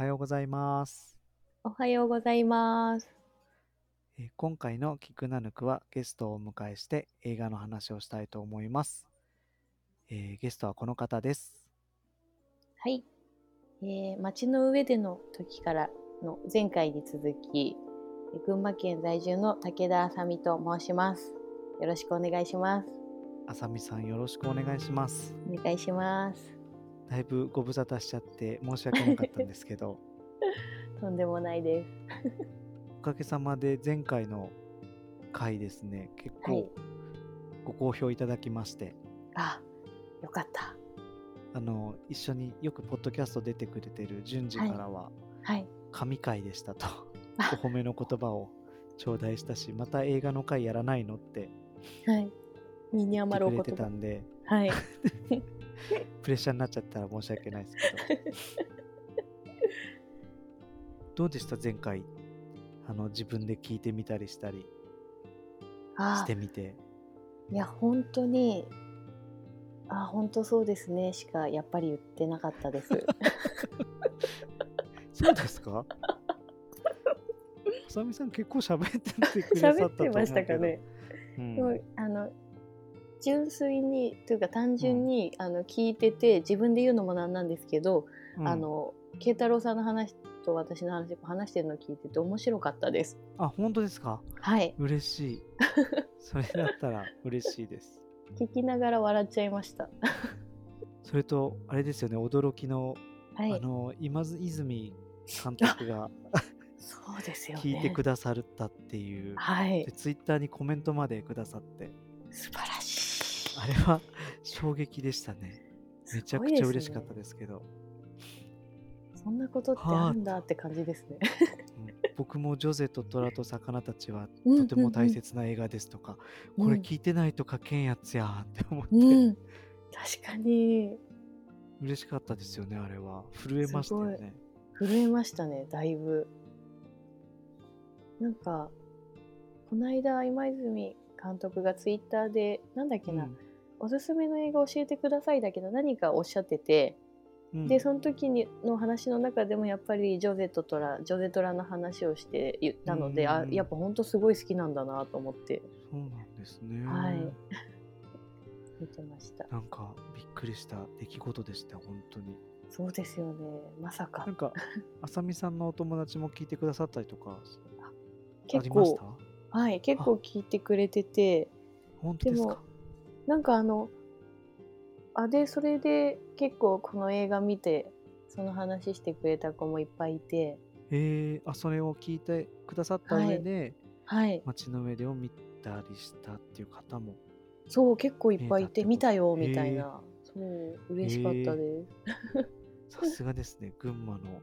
はようございます。おはようございます。えー今回のキクナヌクはゲストをお迎えして映画の話をしたいと思います。えーゲストはこの方です。はい。えー、街の上での時からの前回に続き、えー群馬県在住の武田あさみと申します。よろしくお願いします。あさみさんよろしくお願いします。お願いします。だいぶご無沙汰しちゃって申し訳なかったんですけど、とんでもないです。おかげさまで前回の回ですね、結はい構ご好評いただきまして、あ、よかった。あの一緒によくポッドキャスト出てくれてる順次からは、はい。神回でしたとお褒めの言葉を頂戴したしまた映画の回やらないのってはい。身に余るお言くれてた葉。んではい。プレッシャーになっちゃったら申し訳ないですけど。どうでした？前回。あの自分で聞いてみたりしたり。しあてみて。いや、本当に、あ、本当そうですね、しかやっぱり言ってなかったです。そうですか？あさみさん結構喋っててくださったと思うけど。喋ってましたかね。うん。あの純粋にというか単純に、あの聞いてて自分で言うのもなんなんですけど、うん。あの慶太郎さんの話と私の話話してるのを聞いてて面白かったです。あ本当ですか？はい。嬉しい。それだったら嬉しいです。聞きながら笑っちゃいました。それとあれですよね驚きの、はい、あの今津泉監督が そうですよね。聞いてくださったっていう、はい。で、ツイッターにコメントまでくださって。素晴らしい。あれは衝撃でしたね。めちゃくちゃ嬉しかったすですけど。ね。そんなことってあるんだって感じですね。うん。僕もジョゼと虎と魚たちはうんとても大切な映画ですとか、うんこれ聞いてないと書けんやつやーって思って、うん、確かに。嬉しかったですよねあれは。震えましたよね。震えましたねだいぶ。なんかこの間今泉監督がツイッターでなんだっけな、うん。おすすめの映画教えてくださいだけど何かおっしゃってて、うん。でその時にの話の中でもやっぱりジョゼとトラジョゼトラの話をして言ったので、あうん。やっぱ本当すごい好きなんだなと思って。そうなんですね。はい。見てました。なんかびっくりした出来事でした本当に。そうですよね。まさか。なんかあさみさんのお友達も聞いてくださったりとか あ結構。りました？はい結構聞いてくれてて。本当ですか？なんかあのあでそれで結構この映画見てその話してくれた子もいっぱいいて。えー、あそれを聞いてくださった上で、はい。街の上でを見たりしたっていう方もそう結構いっぱいいて見たよみたいな。そう嬉しかったです、さすがですね。群馬の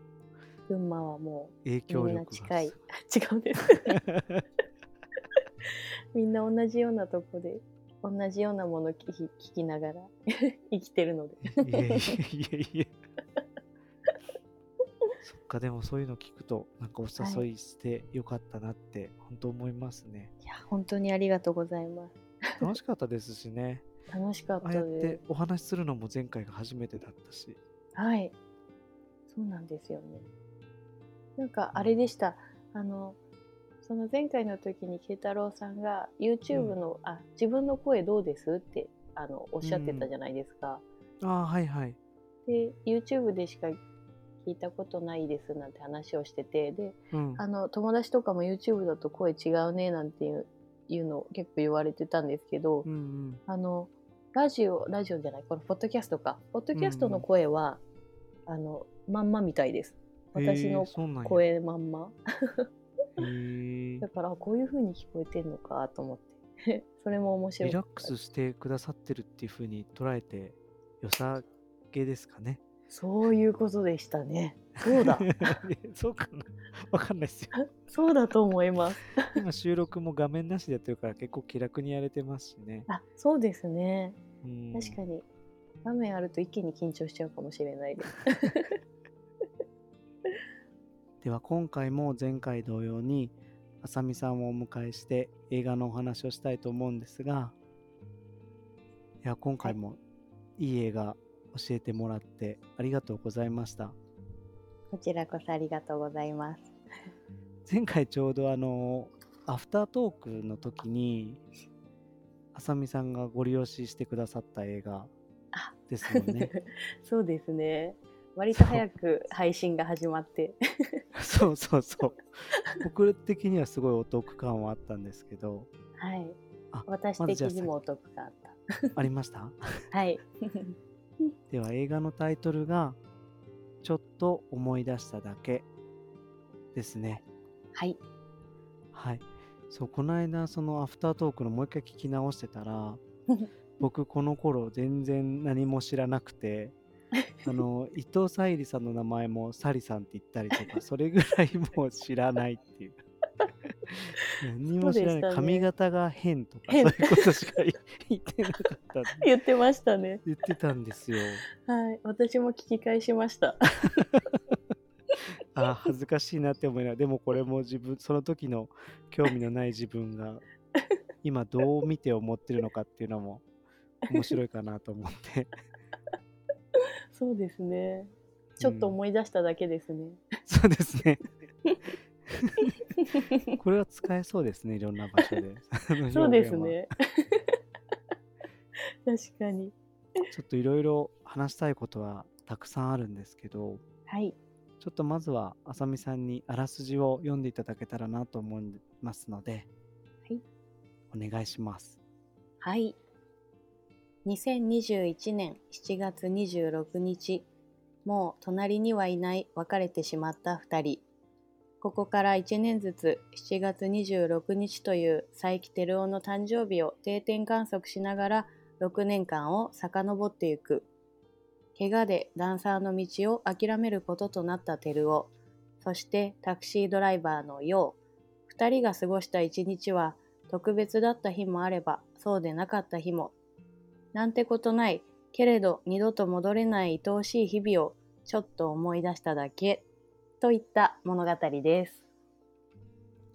群馬はも影うみんな響力が近い。違うんです みんな同じようなとこで同じようなもの聞き聞きながら 生きてるので。いやいやいや そっかでもそういうの聞くとなんかお誘いしてよかったなって本当思いますね、いや本当にありがとうございます。楽しかったですしね。楽しかったああやっでてお話しするのも前回が初めてだったし。すはい。そうなんですよね。なんかあれでした。あのその前回の時に慶太郎さんが YouTube の、あ自分の声どうですってあのおっしゃってたじゃないですか、ああはいはい。で YouTube でしか聞いたことないですなんて話をしててでうん。あの友達とかも YouTube だと声違うねなんていういうのを結構言われてたんですけど、うんうん。あのラジオラジオじゃないこのポッドキャストか。ポッドキャストの声は、あのまんまみたいです。私への声まんま。へーだからあこういう風に聞こえてんのかと思って。それも面白い。リラックスしてくださってるっていう風に捉えて良さげですかね。そういうことでしたね。そうだ。そうかな。わかんないですよ。そうだと思います。今収録も画面なしでやってるから結構気楽にやれてますしね。あそうですね。うん。確かに。画面あると一気に緊張しちゃうかもしれないです。では今回も前回同様にあさみさんをお迎えして映画のお話をしたいと思うんですがいや今回もいい映画教えてもらってありがとうございました。こちらこそありがとうございます。前回ちょうどあのアフタートークの時にあさみさんがご利用ししてくださった映画あですもんね そうですね。割と早く配信が始まって。そう そうそう僕的にはすごいお得感はあったんですけどはい。あ私的にもお得があった。ありました？はい。では映画のタイトルが「ちょっと思い出しただけ」ですねはい。はいそうこの間そのアフタートークのもう一回聞き直してたら 僕この頃全然何も知らなくてあの伊藤沙莉さんの名前もサリさんって言ったりとか それぐらいもう知らないっていう。何も知らない、ね。髪型が変とかそう変いうことしか言ってなかった 言ってましたね。言ってたんですよ。はい。私も聞き返しました。あー恥ずかしいなって思いながら。でもこれも自分その時の興味のない自分が今どう見て思ってるのかっていうのも面白いかなと思ってそうですね。ちょっとうん思い出しただけですね。そうですね これは使えそうですねいろんな場所で そうですね。確かに。ちょっといろいろ話したいことはたくさんあるんですけどはい。ちょっとまずはあさみさんにあらすじを読んでいただけたらなと思いますので、はい、お願いしますはい。2021年7月26日、もう隣にはいない別れてしまった2人。ここから1年ずつ7月26日という佐伯照夫の誕生日を定点観測しながら6年間を遡っていく。怪我でダンサーの道を諦めることとなった照夫、そしてタクシードライバーの陽。2人が過ごした一日は特別だった日もあればそうでなかった日も。なんてことない、けれど二度と戻れない愛おしい日々をちょっと思い出しただけ、といった物語です。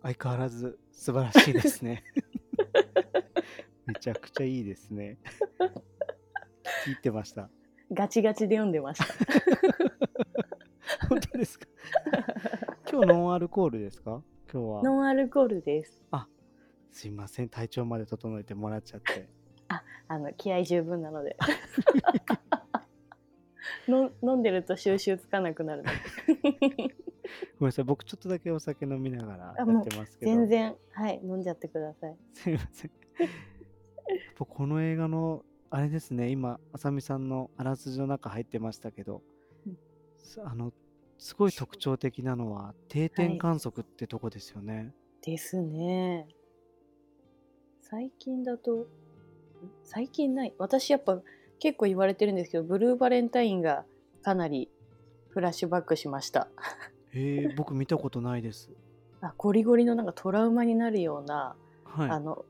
相変わらず素晴らしいですね。めちゃくちゃいいですね。聞いてました。ガチガチで読んでました。本当ですか？今日ノンアルコールですか？今日は。ノンアルコールです。すいません。体調まで整えてもらっちゃってあの、気合十分なので。の飲んでると収集つかなくなるので。ごめんなさい僕ちょっとだけお酒飲みながらやってますけど全然、はい、飲んじゃってください。すいませんこの映画のあれですね今あさみさんのあらすじの中入ってましたけど、うんすあのすごい特徴的なのは定点観測ってとこですよね、ですね。最近だと、ん最近ない。私やっぱ結構言われてるんですけど、ブルーバレンタインがかなりフラッシュバックしました。へえ 僕見たことないですあゴリゴリのなんかトラウマになるような、はいあの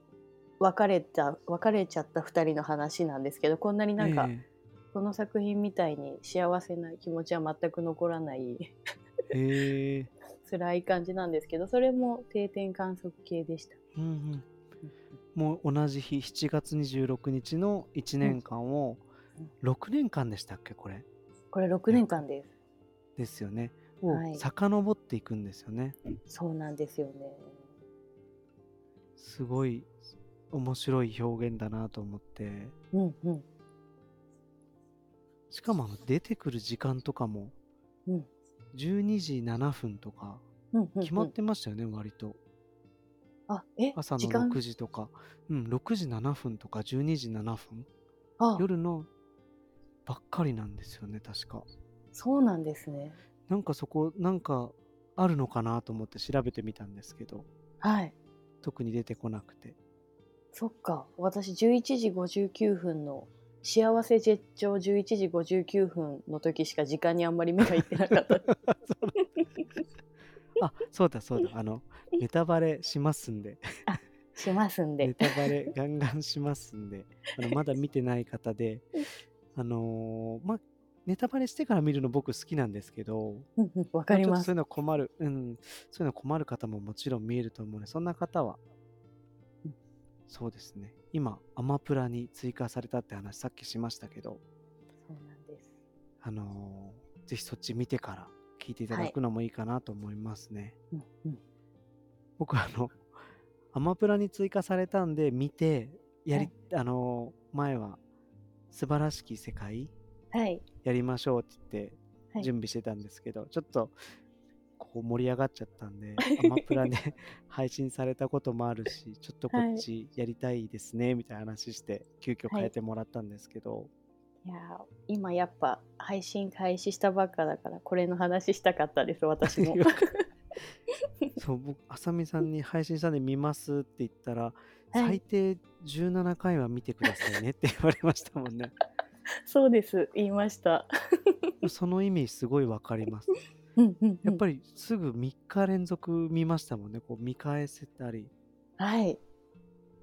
別れた別れちゃった2人の話なんですけどこんなになんか、えこの作品みたいに幸せな気持ちは全く残らないえ 辛い感じなんですけどそれも定点観測系でした。うんうんもう同じ日7月26日の1年間をうん6年間でしたっけこれ？これ6年間です。ですよね。をはい。遡っていくんですよね、そうなんですよね。すごい面白い表現だなと思って。うんうん。しかも出てくる時間とかもうん。12時7分とか決まってましたよね、割とあえ朝の時間？6時とか。うん6時7分とか12時7分。あ。夜のばっかりなんですよね確か。そうなんですね。なんかそこなんかあるのかなと思って調べてみたんですけど。はい。特に出てこなくて。そっか。私11時59分の幸せ絶頂11時59分の時しか時間にあんまり目がいってなかった。あそうだそうだ。あのネタバレしますんで。しますんで。ネタバレガンガンしますんで。あのまだ見てない方であのーまネタバレしてから見るの僕好きなんですけどわかります。そういうの困るうん。そういうの困る方ももちろん見えると思うのでそんな方はうん。そうですね。今アマプラに追加されたって話さっきしましたけど。そうなんです。あのーぜひそっち見てから聞いていただくのもいいかなと思いますね。うんうん。僕あのアマプラに追加されたんで見てやり、あの前は素晴らしき世界はい。やりましょうって言ってはい。準備してたんですけど、ちょっとこう盛り上がっちゃったんで アマプラで 配信されたこともあるしちょっとこっちやりたいですねみたいな話して急遽変えてもらったんですけど、いやー今やっぱ配信開始したばっかだからこれの話したかったです私も。そう僕あさみさんに配信したんで見ますって言ったら、最低17回は見てくださいねって 言われましたもんね。そうです言いました。その意味すごいわかります。うんうん、やっぱりすぐ3日連続見ましたもんね。こう見返せたりはい。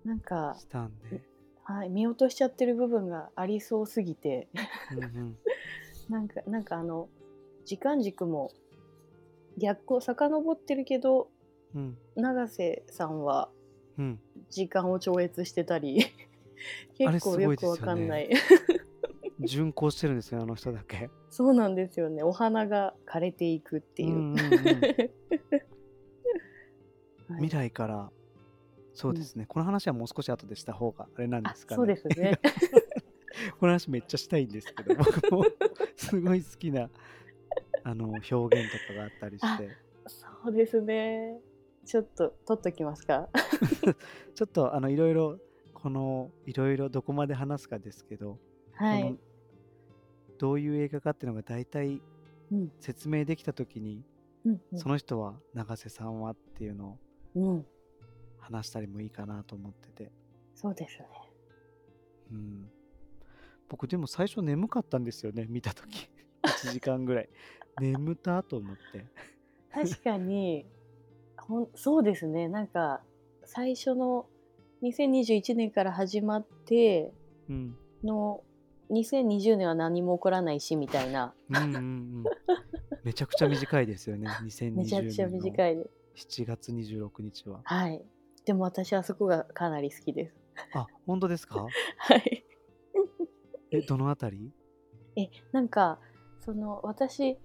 なんか、したんで、はい、見落としちゃってる部分がありそうすぎて。なんかなんかあの時間軸も逆行遡ってるけどうん。永瀬さんはうん。時間を超越してたり 結構よくわかんない、巡行してるんですよあの人だけ。そうなんですよね。お花が枯れていくっていう、うんうんうん。はい未来からそうですね、この話はもう少し後でした方があれなんであすかね。そうですね。この話めっちゃしたいんですけど僕もすごい好きなあの表現とかがあったりして。そうですね。ちょっと取っときますか？ちょっとあのいろいろこのいろいろどこまで話すかですけど、はい。どういう映画かっていうのが大体うん。説明できた時に、うんうん。その人は永瀬さんはっていうのをうん、話したりもいいかなと思ってて、そうですね。うん、僕でも最初眠かったんですよね見た時。1時間ぐらい。眠たと思って。確かにほんそうですね。なんか最初の2021年から始まってうん。の2020年は何も起こらないしみたいな。うんうんうん。めちゃくちゃ短いですよね2020 めちゃくちゃ年の短いです。7月26日は。はいでも私はそこがかなり好きです。あ本当ですか？はい。えどのあたり？えなんかその私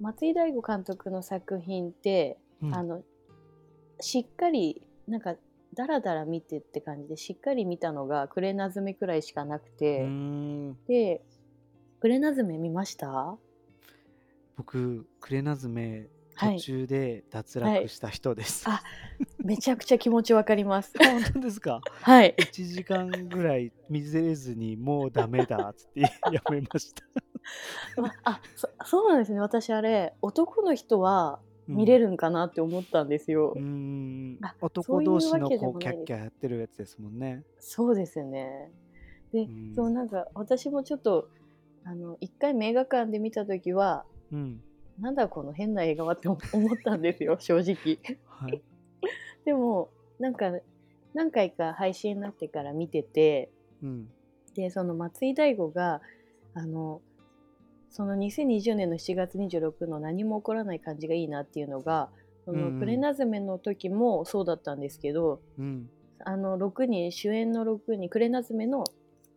松井大悟監督の作品って、うん。あのしっかりなんかダラダラ見てって感じでしっかり見たのが「クレナズメ」くらいしかなくて、ん。で「クレナズメ」見ました？僕クレナズメはい途中で脱落した人です、あめちゃくちゃ気持ちわかります。本当ですか？はい。1時間ぐらい見れずにもうダメだっつってやめました あそそうなんですね私あれ男の人はうん見れるんかなって思ったんですよ。うーんあ男同士のこうキャッキャやってるやつですもんねそうですよね。で、うんそうなんか私もちょっとあの一回映画館で見た時はうんなんだこの変な映画はって思ったんですよ 正直。はい。でもなんか何回か配信になってから見ててうん。でその松井大悟があのその2020年の7月26の何も起こらない感じがいいなっていうのがそのプレナズメの時もそうだったんですけど、うん。あの6人主演の6人クレナズメの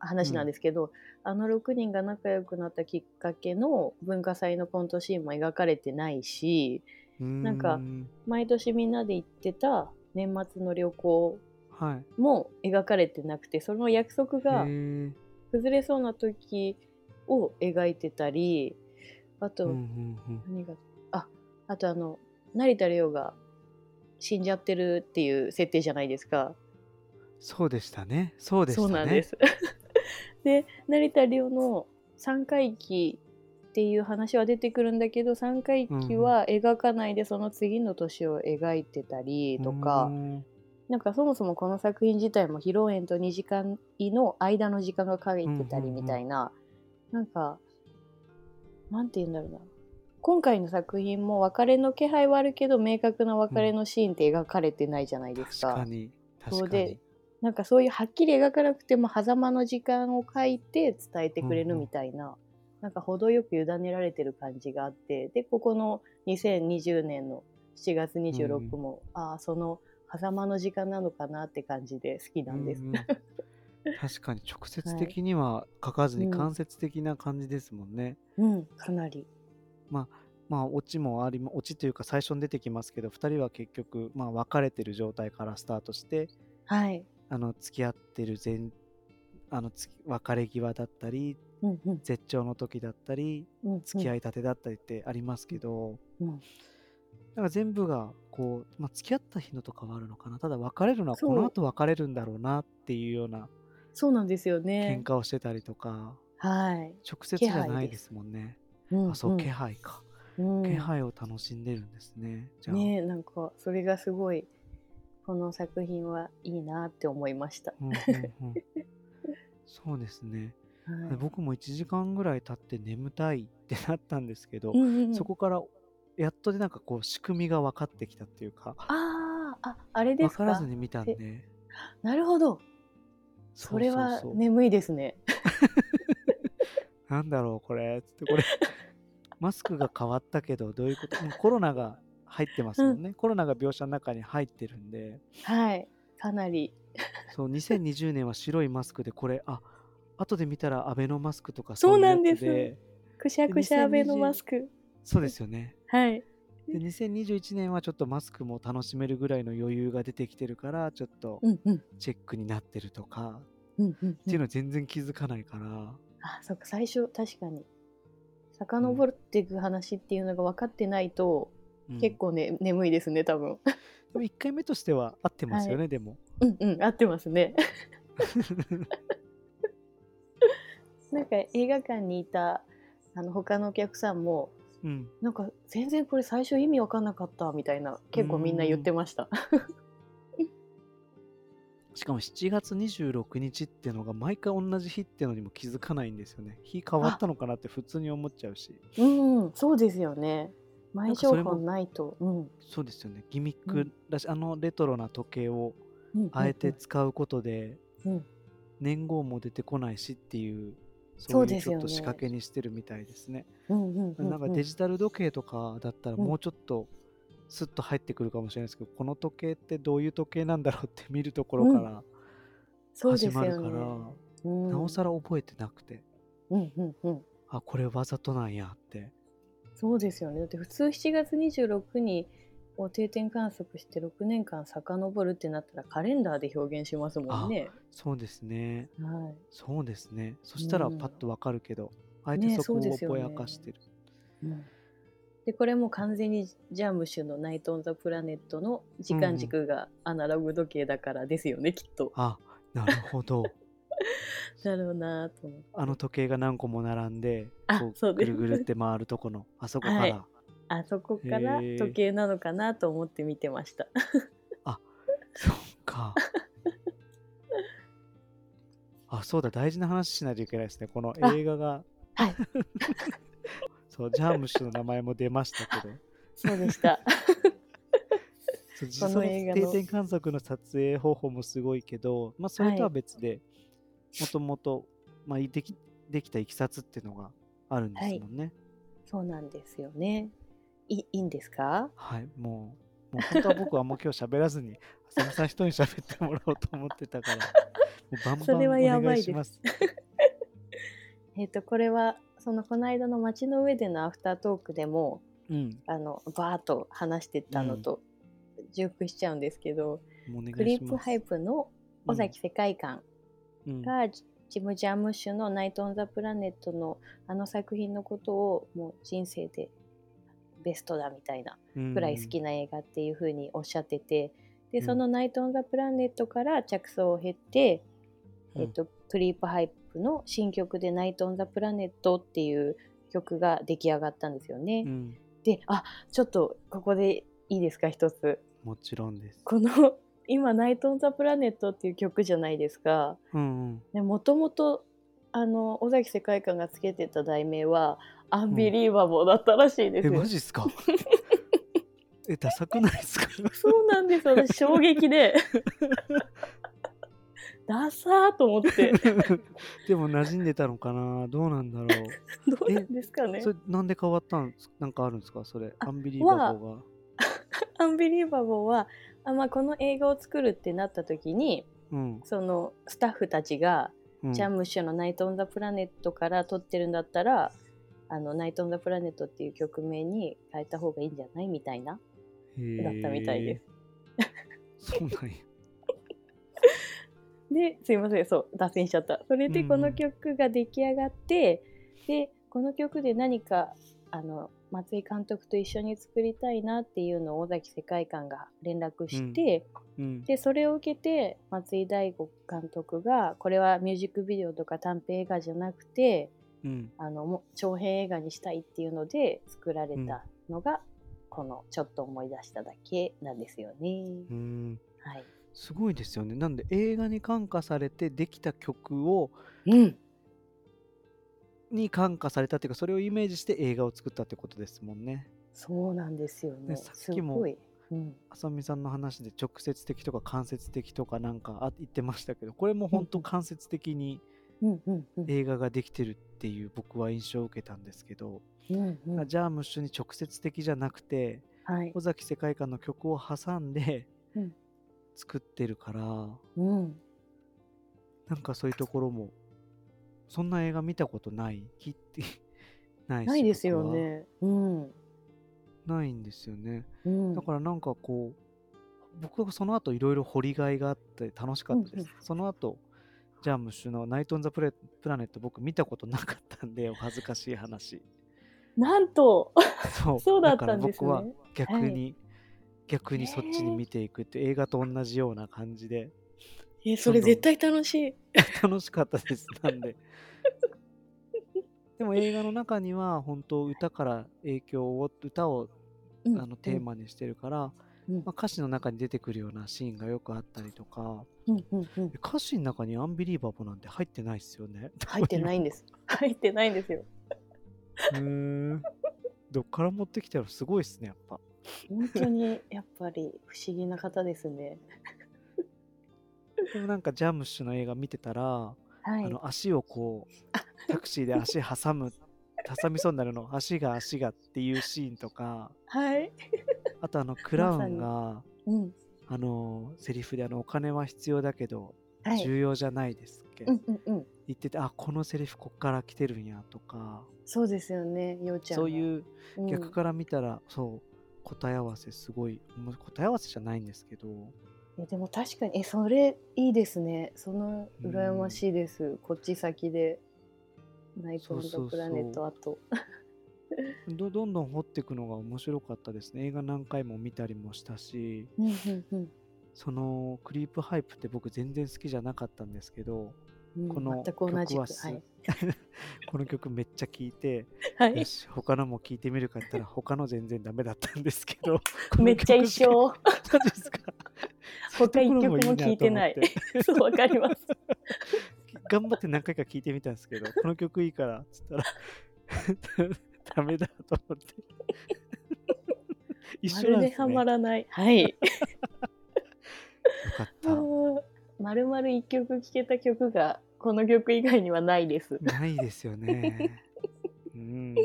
話なんですけど、あの6人が仲良くなったきっかけの文化祭のコントシーンも描かれてないしなんかう毎年みんなで行ってた年末の旅行はい。も描かれてなくてその約束が崩れそうな時を描いてたりあと、うんうんうん。何がああとあの成田凌が死んじゃってるっていう設定じゃないですか。そうでしたね。そうでしたね。そうなんです。で成田凌の三回忌っていう話は出てくるんだけど三回忌は描かないでその次の年を描いてたりとか、うーん。なんかそもそもこの作品自体も披露宴と2時間の間の時間が書いてたりみたいな、なんかなんて言うんだろうな。今回の作品も別れの気配はあるけど明確な別れのシーンって描かれてないじゃないですか。確かに確かそうでになんかそういうはっきり描かなくても狭間の時間を書いて伝えてくれるみたいな、なんか程よく委ねられてる感じがあってでここの2020年の7月26も、ああその狭間の時間なのかなって感じで好きなんです。うんうん確かに直接的には書かずにうん間接的な感じですもんね、うん、かなり。まあオチもありオチというか最初に出てきますけど2人は結局まあ別れてる状態からスタートしてはい。あの付き合ってる前あのつ別れ際だったりうんうん。絶頂の時だったりうん付き合いたてだったりってありますけど、うんなんか全部がこう、まあ、付き合った日のとかはあるのかなただ別れるのはこの後別れるんだろうなっていうようなそうなんですよ喧ね。嘩をしてたりとか、はい。直接じゃないですすもんね。うんあそう、気配か、うん気配を楽しんでるんですね。じゃあ、ねなんかそれがすごいこの作品はいいなって思いました。うんうんうん、そうですね。はい。僕も1時間ぐらい経って眠たいってなったんですけど、うんうんうん。そこからやっとでなんかこう仕組みが分かってきたっていうかあーああれですか？分からずに見たんで。なるほど。それは眠いですね。なんだろうこれ。つってこれ。マスクが変わったけどどういうこと？コロナが入ってますもんね、コロナが描写の中に入ってるんで。はい。かなり。そう2020年は白いマスクでこれあ後で見たらアベノマスクとかそうなんです。くしゃくしゃアベノマスク。そうですよね。はい。で2021年はちょっとマスクも楽しめるぐらいの余裕が出てきてるからちょっとうんうん。チェックになってるとか、うんうんっていうの全然気づかないから、あそっか最初確かに。遡っていく話っていうのが分かってないと、うん結構ね眠いですね多分。でも1回目としては合ってますよね、でも。うんうん合ってますね。なんか映画館にいたあの他のお客さんもうん。なんか全然これ最初意味わかんなかったみたいな結構みんな言ってました。しかも7月26日っていうのが毎回同じ日っていうのにも気づかないんですよね。日変わったのかなって普通に思っちゃうし。うん、そうですよね。前情報ないと。うん。そうですよね。ギミックだし、あのレトロな時計をうんあえて使うことでうん。年号も出てこないしっていうそそうういうちょっと仕掛けにしてるみたいですね。うんうんうんうん。なんかデジタル時計とかだったらうん。もうちょっとスッと入ってくるかもしれないですけど、この時計ってどういう時計なんだろうって見るところから始まるから、なおさら覚えてなくて。うんうんうん。あこれわざとなんやってそうですよね。だって普通7月26にを定点観測して6年間遡るってなったらカレンダーで表現しますもんね。そうですねはい。そうですねそしたらうんパッとわかるけど、あえてねそこをぼやかしてる、うんでこれも完全にジャムシュの「ナイト・オン・ザ・プラネット」の時間軸がアナログ時計だからですよね、きっと。あなるほどだろうなと思って。あの時計が何個も並んであこうぐるぐるって回るとこのあそこから、はい。あそこから時計なのかなと思って見てました。そっか。あそうだ大事な話しないといけないですね。このあ映画が。はい、そうジャームシュの名前も出ましたけど。そうでした。そのその映画の。定点観測の撮影方法もすごいけど、まあ、それとは別でもともとまあできできたいきさつっていうのがあるんですもんね。そうなんですよね。いいいんですか？はい、もうもう本当は僕はもう今日喋らずに浅見さん一人に喋ってもらおうと思ってたからもうバンバンそれはやおばいです。願いします。えっとこれはそのこの間の街の上でのアフタートークでもうん。あのバーッと話してたのと重複しちゃうんですけど、クリップハイプの尾崎世界観うんが、ジム・ジャームッシュの「ナイト・オン・ザ・プラネット」のあの作品のことをもう人生でベストだみたいなうん。くらい好きな映画っていう風におっしゃってて、でうん。その「ナイト・オン・ザ・プラネット」から着想を経て、うん。えっと、クリープハイプの新曲で「ナイト・オン・ザ・プラネット」っていう曲が出来上がったんですよね。うん。であちょっとここでいいですか一つ。もちろんです。この今「ナイト・オン・ザ・プラネット」っていう曲じゃないですか。うんうん。もともとあの尾崎世界観がつけてた題名は「アンビリーバボー」だったらしいですえよ。マジっすか？えダサくないですか？そうなんです。よ私衝撃で。ダサーと思って。でも馴染んでたのかな？どうなんだろう？どうなんですかね。それなんで変わったんです？なんかあるんですか？それあアンビリーバボーが。アンビリーバボーはあ、まあ、この映画を作るってなった時にうんそのスタッフたちが、うんジャムッシュの「ナイト・オン・ザ・プラネット」から撮ってるんだったらあの「ナイト・オン・ザ・プラネット」っていう曲名に変えた方がいいんじゃないみたいなへだったみたいです。す。そうなんや。ですいませんそう脱線しちゃったそれでうんこの曲が出来上がって、でこの曲で何かあの松井監督と一緒に作りたいなっていうのを尾崎世界観が連絡して、うん。でそれを受けて松井大悟監督がこれはミュージックビデオとか短編映画じゃなくてうん。あのも長編映画にしたいっていうので作られたのが、この「ちょっと思い出しただけ」なんですよね。うん。はい、すごいですよね。なんで映画に感化されてできた曲をうん、に感化されたっていうかそれをイメージして映画を作ったってことですもんね。そうなんですよね。ねさっきもあさみさんの話で直接的とか間接的とかなんかあ言ってましたけどこれも本当間接的に映画ができてるっていう僕は印象を受けたんですけど、うんうん。ジャームッシュに直接的じゃなくてはい。尾崎世界観の曲を挟んでうん。作ってるから、うん。なんかそういうところもそんな映画見たことない聞いて ないしないですよね。うん。ないんですよね。うん。だからなんかこう僕はその後いろいろ掘りがいがあって楽しかったです、うんうん。その後ジャームッシュの「ナイト・オン・ザプレ・プラネット」僕見たことなかったんで お恥ずかしい話。なんと そう。そうだったんですね。から僕は逆に、はい。逆にそっちに見ていくって映画と同じような感じでえそれ絶対楽しい。楽しかったですなんででも映画の中には本当歌から影響を歌をうんあのテーマにしてるから、うんまあ、歌詞の中に出てくるようなシーンがよくあったりとかうんうんうん歌詞の中にアンビリーバボーなんて入ってないですよね入ってないんです。入ってないんですよ。うーんどっから持ってきたのすごいですねやっぱ本当にやっぱり不思議な方ですね。でもなんかジャムッシュの映画見てたら、はい。あの足をこうタクシーで足挟む挟みそうになるの足が足がっていうシーンとかはい。あとあのクラウンが、うん。あのセリフであのお金は必要だけどはい。重要じゃないですっけ、うんうんうん。言っててあこのセリフこっから来てるんやとかそうですよね、ようちゃんは。そういううん逆から見たら、そう答え合わせすごい答え合わせじゃないんですけどえでも確かにえそれいいですね。その羨ましいです、こっち先で。ナイト・オン・ザ・プラネットあと。どどんどん掘っていくのが面白かったですね。映画何回も見たりもしたし。うんうんうん。そのクリープハイプって僕全然好きじゃなかったんですけどうんこの曲はすはい、この曲めっちゃ聴いて はい、よし他のも聴いてみるかって言ったら他の全然ダメだったんですけど。めっちゃ一緒。マジですか他一曲もそううところ聴いてない。そうわかります。頑張って何回か聴いてみたんですけどこの曲いいからっつったら ダメだと思って。一ま緒なんですね。るではまらない。はい。よかった。まるまる一曲聴けた曲がこの曲以外にはないです。ないですよね。うん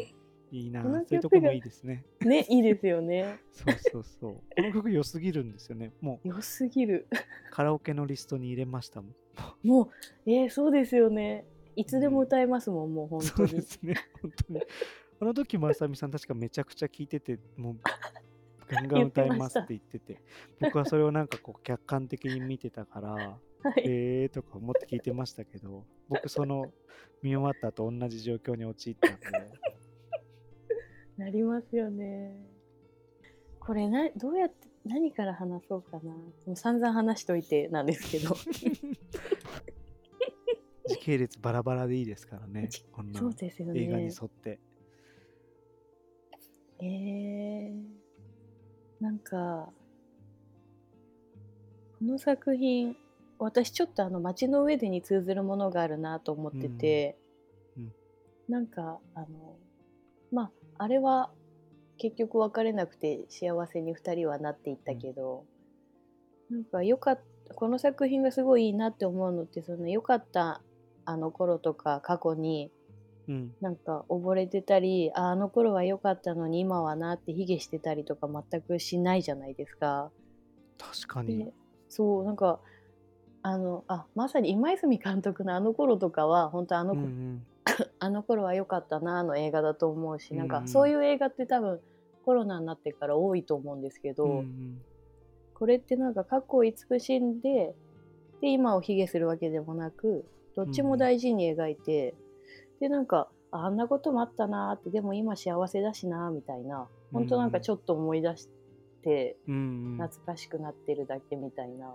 いいなそういうとこもいいですね。ねいいですよね。そうそうそう。この曲良すぎるんですよね。もう。良すぎる。カラオケのリストに入れましたもん。もうえー、そうですよね。いつでも歌えますもん、もう本そう当にですね本当に。あの時もあさみさん確かめちゃくちゃ聴いててもうガンガン歌いますって言ってて。僕はそれをなんかこう客観的に見てたから はい。えーとか思って聞いてましたけど僕その見終わった後同じ状況に陥ったんでなりますよね。これなどうやって何から話そうかな。もう散々話しといてなんですけど。時系列バラバラでいいですからねじ こんな映画にね。沿ってえー、なんかこの作品私ちょっとあの街の上でに通ずるものがあるなと思ってて、うんうんなんかあのまああれは結局別れなくて幸せに2人はなっていったけど、なんかよかったこの作品がすごいいいなって思うのってその良かったあの頃とか過去にうん。なんか溺れてたりああの頃は良かったのに今はなって卑下してたりとか全くしないじゃないですか。確かに。でそうなんかあのあまさに今泉監督のあの頃とかは本当あの、うんうんあの頃は良かったなの映画だと思うし、なんかうんうんそういう映画って多分コロナになってから多いと思うんですけど、うんうんこれってなんか過去を慈しんでで今を卑下するわけでもなくどっちも大事に描いて、でなんかああんなこともあったなーってでも今幸せだしなーみたいな本当なんかちょっと思い出してうんうん懐かしくなってるだけみたいな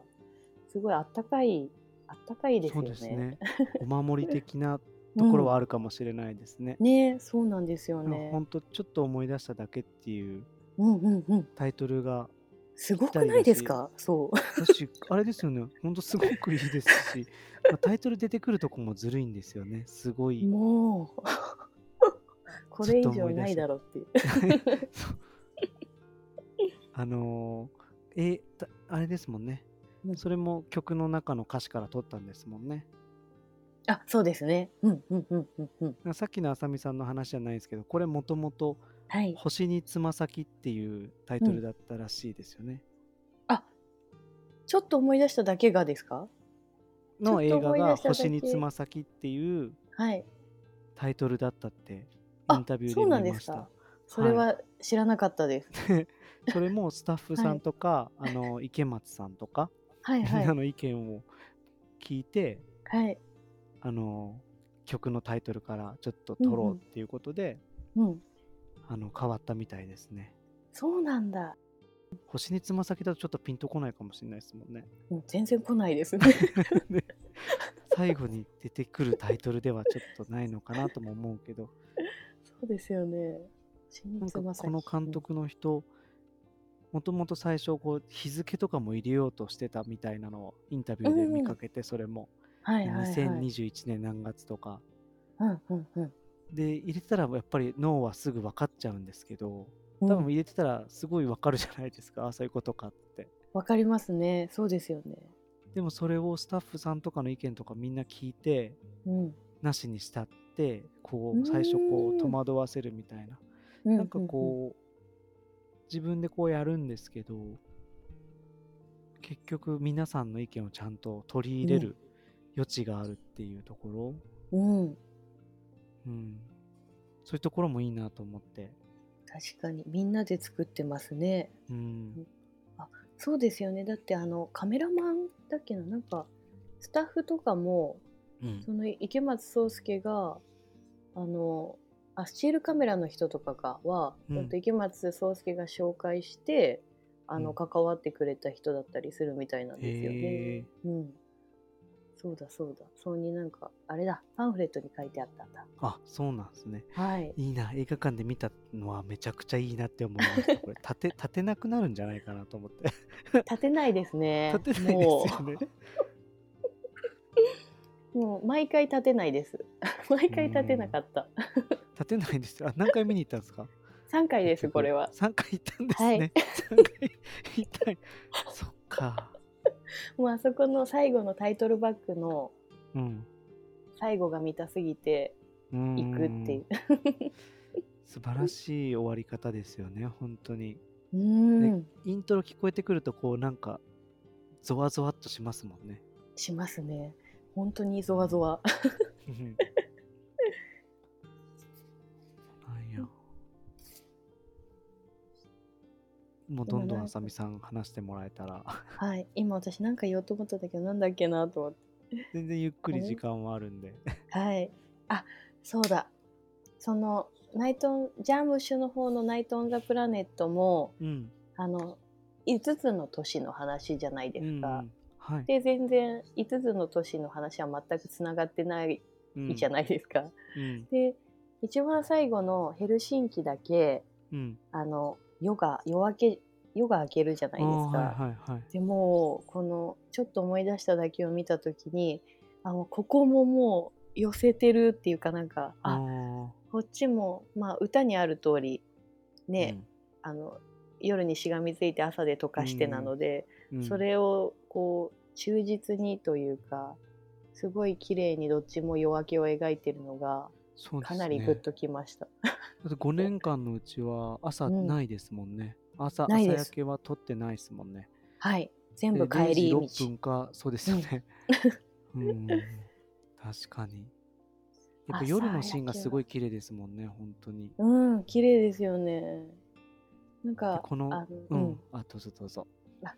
すごいあったかいあったかいですよね。ですね。お守り的なところはあるかもしれないですね。ねそうなんですよね。本当ちょっと思い出しただけっていううんうんうん。タイトルがすごくないですか？そう。私あれですよね。本当すごくいいですし、まあタイトル出てくるとこもずるいんですよね。すごい。もう。これ以上ないだろうっていう。あのーえたあれですもんね。うん。それも曲の中の歌詞から取ったんですもんねあそうですね。うんうんうんうんうん。さっきのあさみさんの話じゃないですけどこれもともとはい「。星につま先」っていうタイトルだったらしいですよね、ちょっと思い出しただけがですか？の映ちょっと画が「思い出しただけ星につま先」っていうはい。タイトルだったってイあンタビューそうなで見ましたんですか。それは知らなかったです。それもスタッフさんとか、あの池松さんとか、はいみんは。ないの意見を聞いてはい。あの曲のタイトルからちょっと取ろうっていうことで、うん。あの変わったみたいですね。そうなんだ。星につま先だとちょっとピンとこないかもしれないですもんね。もう全然来ないですね。ね最後に出てくるタイトルではちょっとないのかなとも思うけどそうですよね。新なんかこの監。督の人もともと最初こう日付とかも入れようとしてたみたいなのをインタビューで見かけてそれもはいはいはい。2021年何月とかうんうんうん。で入れたらやっぱり脳はすぐ分かっちゃうんですけどうん多分入れてたらすごい分かるじゃないですか、あそういうことかってわかりますね。そうですよね。でもそれをスタッフさんとかの意見とかみんな聞いてうん。なしにしたってこう最初こう戸惑わせるみたいなななんかこう自分でこうやるんですけど結局皆さんの意見をちゃんと取り入れる余地があるっていうところ、うん。うん。うん、そういうところもいいなと思って、確かにみんなで作ってますね。うん、そうですよね。だってあのカメラマンだっけな？なんかスタッフとかもうんその池松壮亮があのあスチールカメラの人とかがは、うんと池松壮亮が紹介してあの、うん関わってくれた人だったりするみたいなんですよねへ。うん。そうだそうだ。そうになんかあれだパンフレットに書いてあったんだ。あそうなんですねはい。いいな映画館で見たのはめちゃくちゃいいなって思いましたこれ立て立てなくなるんじゃないかなと思って立てないですね。立てないですよね もう毎回立てないです。毎回立てなかった。立てないですよあ何回見に行ったんですか？3回ですこれは。3回行ったんですはいね、三回行ったいそっか もうあそこの最後のタイトルバックのうん最後が見たすぎて行くっていう。素晴らしい終わり方ですよね本当にうーん。イントロ聞こえてくるとこうなんかゾワゾワっとしますもんねしますね。本当にゾワゾワ。もうどんどんあさみさん話してもらえたらはい。今私なんか言おうと思ったんだけどなんだっけなと思って。全然ゆっくり時間はあるんではい。あ、そうだ。そのナイトンジャームッシュの方のナイト・オン・ザ・プラネットもうんあの5つの都市の話じゃないですか。うんうんはいで全然5つの都市の話は全くつながってないうんじゃないですか。うんで一番最後のヘルシンキだけうんあの夜が夜明け夜が明けるじゃないですか。はいはいはい。でもこのちょっと思い出しただけを見た時にあもうここももう寄せてるっていうかなんかああこっちもまあ歌にある通りーね、あの夜にしがみついて朝で溶かしてなので、うん。それをこう忠実にというかすごい綺麗にどっちも夜明けを描いてるのがそうですかなりグッときました。だって5年間のうちは朝うんないですもんね。朝朝ないです。焼けは撮ってないですもんね。はい。全で部帰り道。0時6分か、そうですよね。うん、確かに。やっぱ夜のシーンがすごい綺麗ですもんね本当に。うん綺麗ですよね。なんでかこのあのううん。ん、あどうぞどうぞ。あ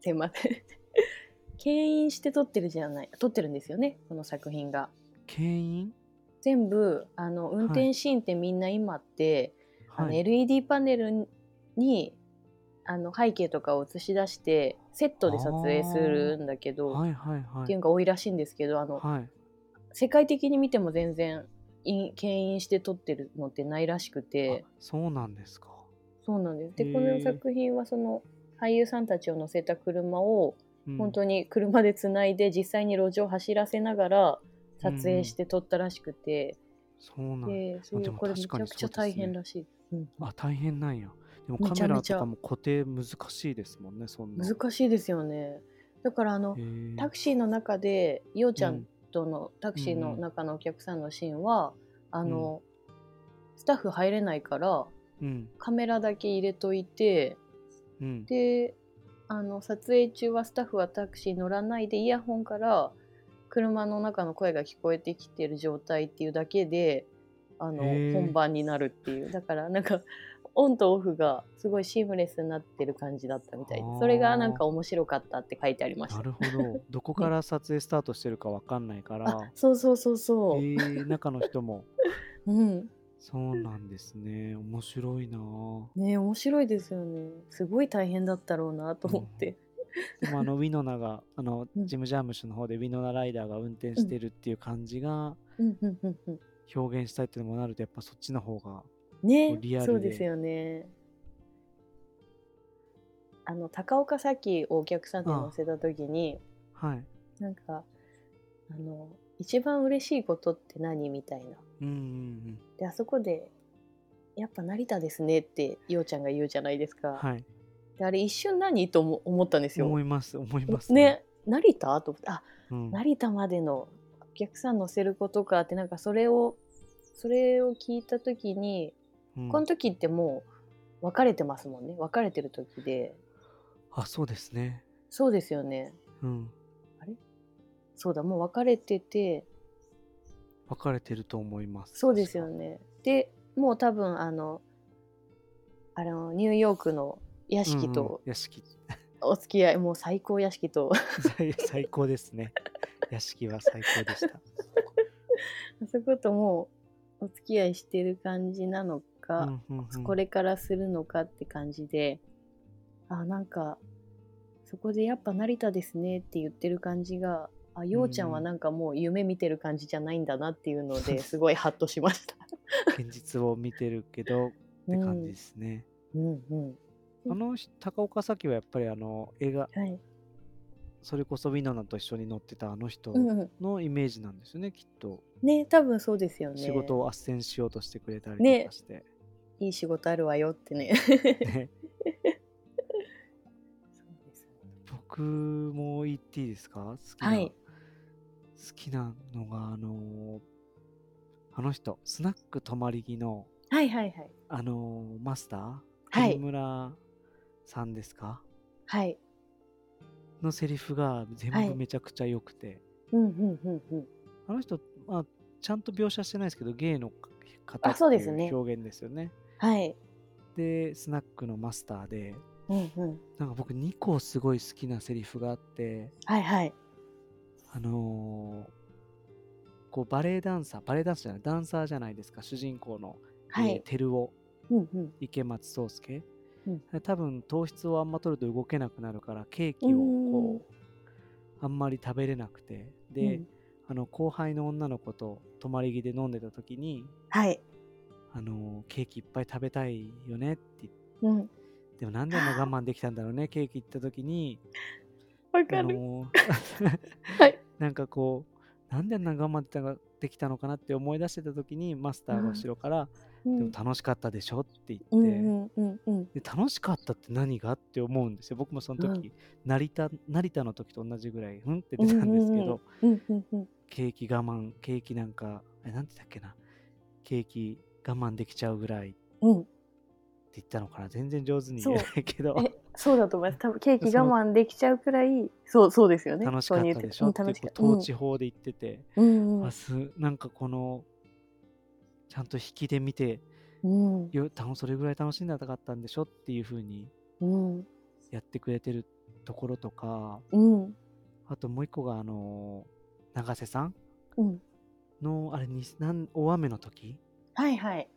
すいません。牽引して撮ってるじゃない撮ってるんですよねこの作品が。牽引？全部あの運転シーンってみんな今って、あのはい。LED パネルにあの背景とかを映し出してセットで撮影するんだけど、はいはいはい。っていうのが多いらしいんですけどあの、はい。世界的に見ても全然い牽引して撮ってるのってないらしくて。あそうなんですか。そうなんです。でこの作品はその俳優さんたちを乗せた車をうん。本当に車でつないで実際に路上走らせながら撮影して撮ったらしくて、そうなんでそうでもこれめちゃくちゃ大変らしい、うんあ大変なんや。でもめカメラとかも固定難しいですもんねそんな難しいですよね。だからあのタクシーの中でようちゃうん。んとのタクシーの中のお客さんのシーンは、あの、スタッフ入れないからうん。カメラだけ入れといてうん。であの撮影中はスタッフはタクシー乗らないでイヤホンから車の中の声が聞こえてきてる状態っていうだけであの本番になるっていう。だからなんかオンとオフがすごいシームレスになってる感じだったみたいそれがなんか面白かったって書いてありました。なるほど。どこから撮影スタートしてるかわかんないから。あそうそうそうそう、えー、中の人も。うん。そうなんですね。面白いな。ぁね面白いですよね。すごい大変だったろうなと思って、あのウィノナがあのうん。ジム・ジャームシュの方でウィノナライダーが運転してるっていう感じがうんうんうんうん表現したいっていうのもなるとやっぱそっちの方がねリアルで。そうですよね。あの高岡さっきお客さんで乗せた時にはい。なんかあの一番嬉しいことって何みたいな。うんうんであそこでやっぱ成田ですねってようちゃんが言うじゃないですか、うんはいであれ一瞬何とも思ったんですよ。思います思います。ね成田？と思ってあうん。成田までのお客さん乗せることかってなんかそれをそれを聞いた時に、うん。この時ってもう別れてますもんね。別れてる時で。あそうですね。そうですよね。うん。そうだもう別れてて。別れてると思います。そうですよね。でもう多分あのあのニューヨークの屋敷うんうんと屋敷。お付き合い、もう最高屋敷と。最最高ですね。屋敷は最高でした。あそこともうお付き合いしてる感じなのか、うんうんうん。これからするのかって感じであなんかそこでやっぱ成田ですねって言ってる感じがあようちゃんはなんかもう夢見てる感じじゃないんだなっていうので すごいハッとしました。現実を見てるけどって感じですね、うんうんあの人高岡早紀はやっぱりあの映画はい。それこそウィノナと一緒に乗ってたあの人うんうん、のイメージなんですよね、きっと。ね多分そうですよね。仕事を斡旋しようとしてくれたりねとかして、いい仕事あるわよってね。ね。僕も言っていいですか？好きな、はい。好きなのがあのあの人スナック泊まり木のはいはいはい。あのマスター？はい。栗村さんですか、はい。のセリフが全はい部めちゃくちゃ良くて、うんうんうんうん。あの人、まあ、ちゃんと描写してないですけどゲイの方あってそうですねいう表現ですよね。はい。でスナックのマスターでうんうん。なんか僕2個すごい好きなセリフがあってはいはい。あのーこうバレエダンサーバレエダンサーじゃないダンサーじゃないですか主人公の、はいえー。照夫うんうん。池松壮亮、うん多分糖質をあんま取ると動けなくなるからケーキをこうあんまり食べれなくてで、うんあの後輩の女の子と泊まり木で飲んでた時にはい。あのケーキいっぱい食べたいよねって言ってうん。でもなんであんな我慢できたんだろうねケーキ行った時にあわかる。の はい。なんかこうなんであんな我慢できたのかなって思い出してた時にマスターが後ろから、うんでも楽しかったでしょって言って、うんうんうんうん。で楽しかったって何がって思うんですよ。僕もその時、成田成田の時と同じぐらいうんって出たんですけど。ケーキ我慢ケーキなんかえなんて言ったっけな。ケーキ我慢できちゃうぐらいってうん。言ったのかな。全然上手に言えないけど。えそうだと思います。多分ケーキ我慢できちゃうくらいそうそうですよね。楽しかったでしょってそういういうこ楽しかった。とを地方で言ってて、うんうん。あすなんかこのちゃんと引きで見てうん。よそれぐらい楽しんだかったんでしょっていう風にうん。やってくれてるところとかうん。あともう一個があの永瀬さんうん。のあれになん大雨の時はいはい。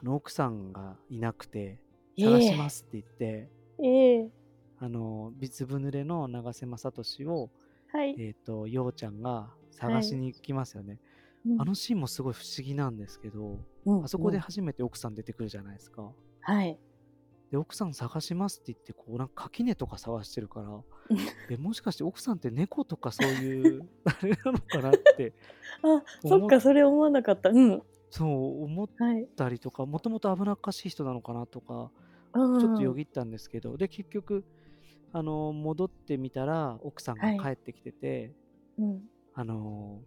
あの奥さんがいなくてええ。探しますって言って、ええ。あのびつぶ濡れの永瀬正敏をはい、えっ、とようちゃんが探しに行きますよね、うん。あのシーンもすごい不思議なんですけど、うん。あそこでうん。初めて奥さん出てくるじゃないですか。はい。で奥さん探しますって言ってこうなんか垣根とか探してるからえもしかして奥さんって猫とかそういう あれなのかなってあそっかそれ思わなかった。うん。そう思っはいたりとかもともと危なっかしい人なのかなとかちちょっとよぎったんですけど、で結局あの戻ってみたら奥さんがはい。帰ってきてて、うん。あの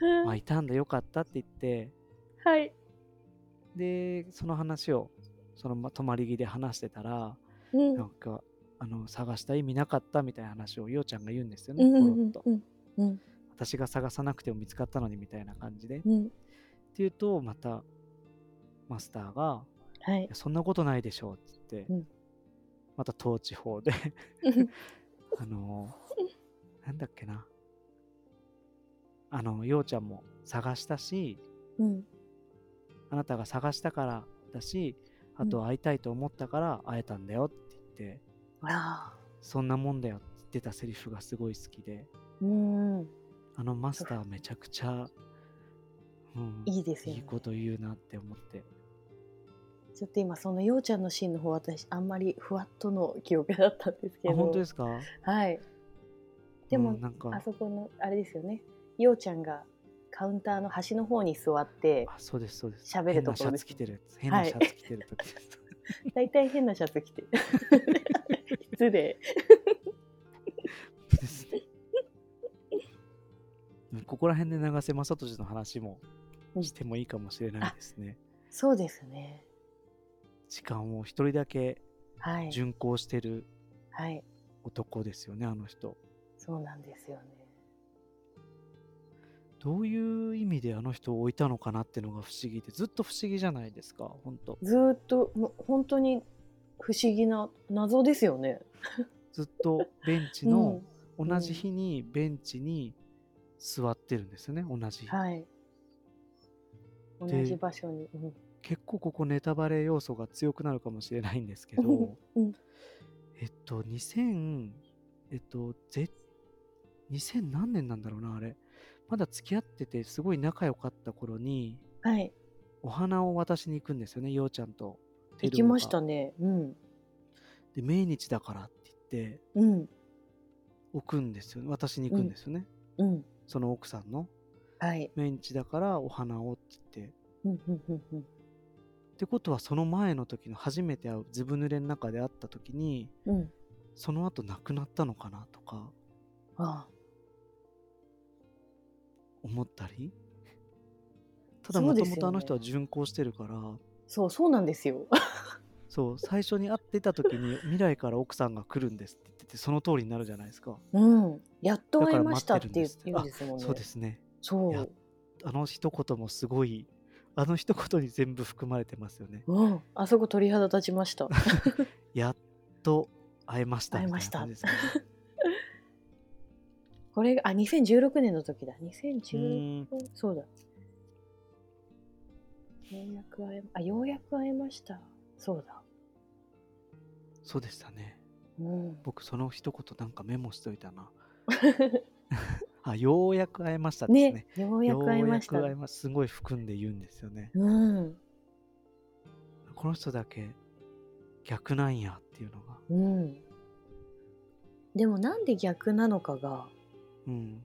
はまあ、いたんだよかったって言って。はい。でその話をそのま泊まり木で話してたら、うん。なんかあの探した意味なかったみたいな話をようちゃんが言うんですよね、うんうんうんうん。私が探さなくても見つかったのにみたいな感じで、ってうんいうとまたマスターがはい。そんなことないでしょうって言って、うん。また統治法で。あのなんだっけなあのようちゃんも探したしうん。あなたが探したからだしあと会いたいと思ったから会えたんだよって言って、ああ。そんなもんだよって言ってたセリフがすごい好きでうんあのマスターめちゃくちゃ、うん、いいですよね。いいこと言うなって思って。ちょっと今そのようちゃんのシーンの方私あんまりふわっとの記憶だったんですけあど本当ですか？はい。でも、うんなんか。あそこのあれですよねようちゃんがカウンターの端の方に座ってあそうですそうです。喋るところ変なシャツ着てる変なシャツ着てる時です、大体変なシャツ着て 失礼。ここら辺で永瀬正敏の話もしてもいいかもしれないですね。そうですね。時間を一人だけはい。巡行してるはい。男ですよね、あの人。そうなんですよねどういう意味であの人を置いたのかなってのが不思議で、ずっと不思議じゃないですか、本当。ずーっともう本当に不思議な謎ですよね。ずっとベンチの、同じ日にベンチに座ってるんですよね、同じ日。はい。同でじ場所に、うん。結構ここネタバレ要素が強くなるかもしれないんですけど、うん。えっと、2000、えっと、ぜ、2000何年なんだろうな、あれ。まだ付き合ってて、すごい仲良かった頃に、はいお花を渡しに行くんですよね、ようちゃんと。行きましたね。ねうんで、命日だからって言って、うん置くんですよね。渡しに行くんですよね。うんその奥さんの。はい命日だからお花をって言って。うんうんうんうんってことは、その前の時の初めて会うずぶ濡れの中で会った時に、うんその後亡くなったのかなとかあ思ったり？ただもともとあの人は巡行してるから。そうそうなんですよ。そう最初に会ってた時に未来から奥さんが来るんですって言っててその通りになるじゃないですか、うん。やっと会いましたって言うんですもんね。そうですね。そう。やあの一言もすごいあの一言に全部含まれてますよね。うん、あそこ鳥肌立ちました。やっと会えました会えましたみたいな感じですよねこれが、あ、2016年の時だ。う2016ーんそうだ。ようやく会え、あ、ようやく会えました。そうだ。そうでしたねうん。僕その一言なんかメモしといたな あようやく会えましたですねね、ようやく会えましたようやく会えますごい含んで言うんですよね。うん。この人だけ逆なんやっていうのが。うん。でもなんで逆なのかが、うん。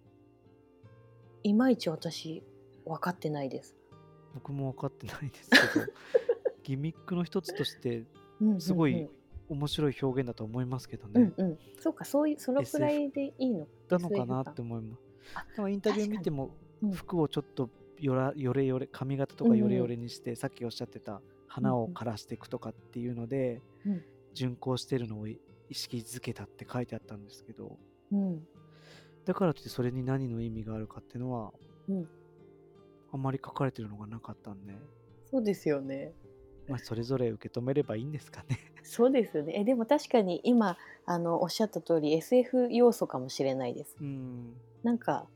いまいち私、分かってないです。僕も分かってないですけど、ギミックの一つとしてうんうんうんすごい面白い表現だと思いますけどね。うんうん。そうか、そういう、そのくらいでいいの？だのかなって思います。あでもインタビュー見てもうん服をちょっとよらよれよれ髪型とかよれよれにして、さっきおっしゃってた花を枯らしていくとかっていうので、うん巡行してるのを意識づけたって書いてあったんですけどうんだからといってそれに何の意味があるかっていうのは、うんあんまり書かれてるのがなかったんで、そうですよね。まあ、それぞれ受け止めればいいんですかね。そうですよね。えでも確かに今あのおっしゃった通り SF 要素かもしれないです。うんなんか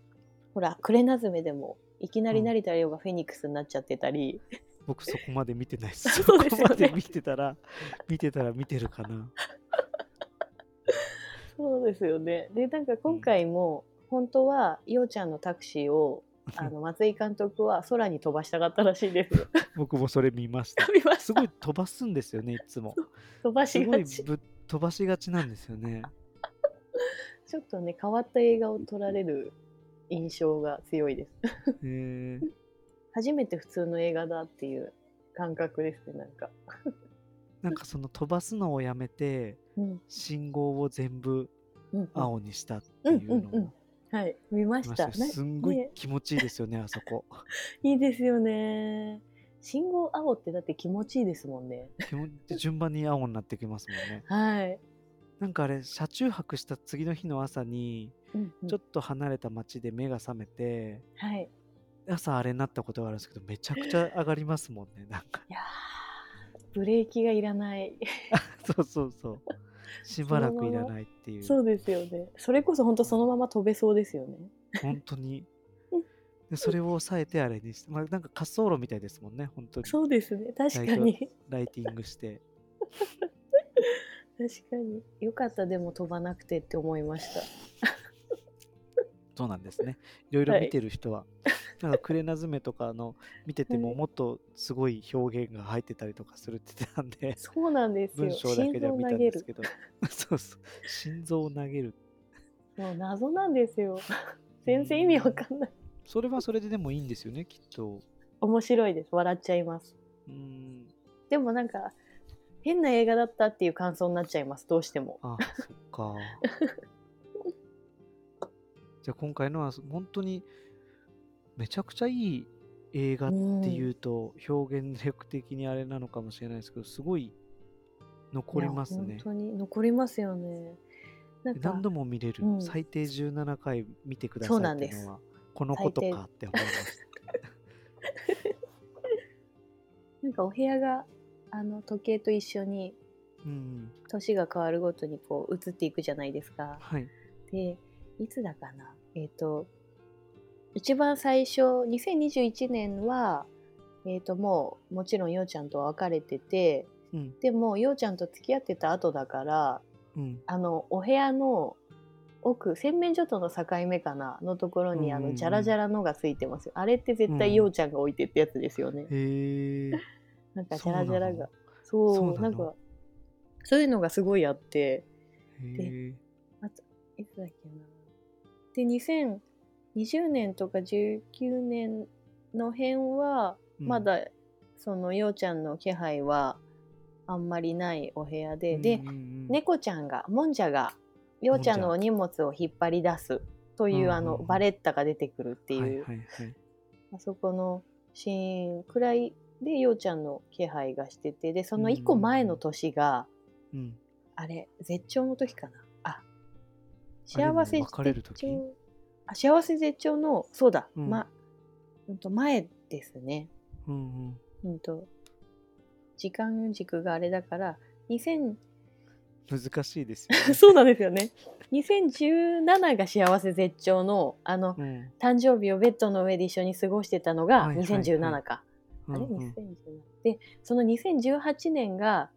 ほらクレナズメでもいきなりうん成田凌がフェニックスになっちゃってたり、僕そこまで見てない です。そこまで見てたら、見てたら見てるかな。そうですよね。でなんか今回も本当はようちゃんのタクシーを あの松井監督は空に飛ばしたかったらしいですよ。僕もそれ見ました。したすごい飛ばすんですよね、いつも。飛ばしがち。飛ばしがちなんですよね。ちょっとね変わった映画を撮られる印象が強いです。初めて普通の映画だっていう感覚ですねなんか。なんかその飛ばすのをやめて、うん信号を全部うんうん青にしたってうんいうのをうんうんはい見ましたすんごいね気持ちいいですよね、あそこ。いいですよね。信号青ってだって気持ちいいですもんね。気持ち順番に青になってきますもんね。はい。なんかあれ、車中泊した次の日の朝に、うんうんちょっと離れた町で目が覚めて、はい。朝あれになったことがあるんですけど、めちゃくちゃ上がりますもんね、なんか。いやーブレーキがいらない。そうそうそう。しばらくいらないっていう。そうですよね。それこそ本当そのまま飛べそうですよね。本当に。でそれを抑えてあれにして、まあ、なんか滑走路みたいですもんね、本当に。そうですね。確かに。ライティングして。確かに。よかったでも飛ばなくてって思いました。そうなんですね。いろいろはい見てる人は。なんかクレナズメとかの見ててはいももっとすごい表現が入ってたりとかするって言ってたんで、そうなんですよ。文章だけでは見たん。ですけど。そうそう。心臓を投げる。もう謎なんですよ。全然意味わかんない。それはそれででもいいんですよね、きっと。面白いです。笑っちゃいます。うーん。でもなんか変な映画だったっていう感想になっちゃいます。どうしても。あ、そっか。じゃあ今回のは本当にめちゃくちゃいい映画っていうと表現力的にあれなのかもしれないですけど、すごい残りますね。本当に残りますよね。何度も見れる、うん最低17回見てくださないっていうのはこのことかって思いました。なんかお部屋があの時計と一緒にうん、年が変わるごとにこう移っていくじゃないですか。はい。でいつだかなえっ、と一番最初2021年は、えー、ともうもちろんようちゃんとは別れててうん、でもようちゃんと付き合ってた後だからうん、あのお部屋の奥洗面所との境目かなのところにあうんうんうんのジャラジャラのがついてますよ。あれって絶対ようちゃんが置いてってやつですよね。へえ。なんかジャラジャラそうなが。そうなんかそういうのがすごいあってへえ。いつだっけな。で2020年とか19年の辺はうん。ま、だそのようちゃんの気配はあんまりないお部屋で、でうんうんうん、猫ちゃんがもんじゃがようちゃんのお荷物を引っ張り出すという、あのバレッタが出てくるっていう、はいはいはい。あそこのシーンくらいでようちゃんの気配がしててでその1個前の年が、うん、あれ絶頂の時かな。あ幸せ絶時？頂あ幸せ絶頂のそうだ、うん。まうんと前ですね。うんうん。うんと時間軸があれだから2000難しいですよ、ね。そうなんですよね。2017が幸せ絶頂のあのうん。誕生日をベッドの上で一緒に過ごしてたのがはいはいはい。2017か、あれうんうん。2017でその2018年が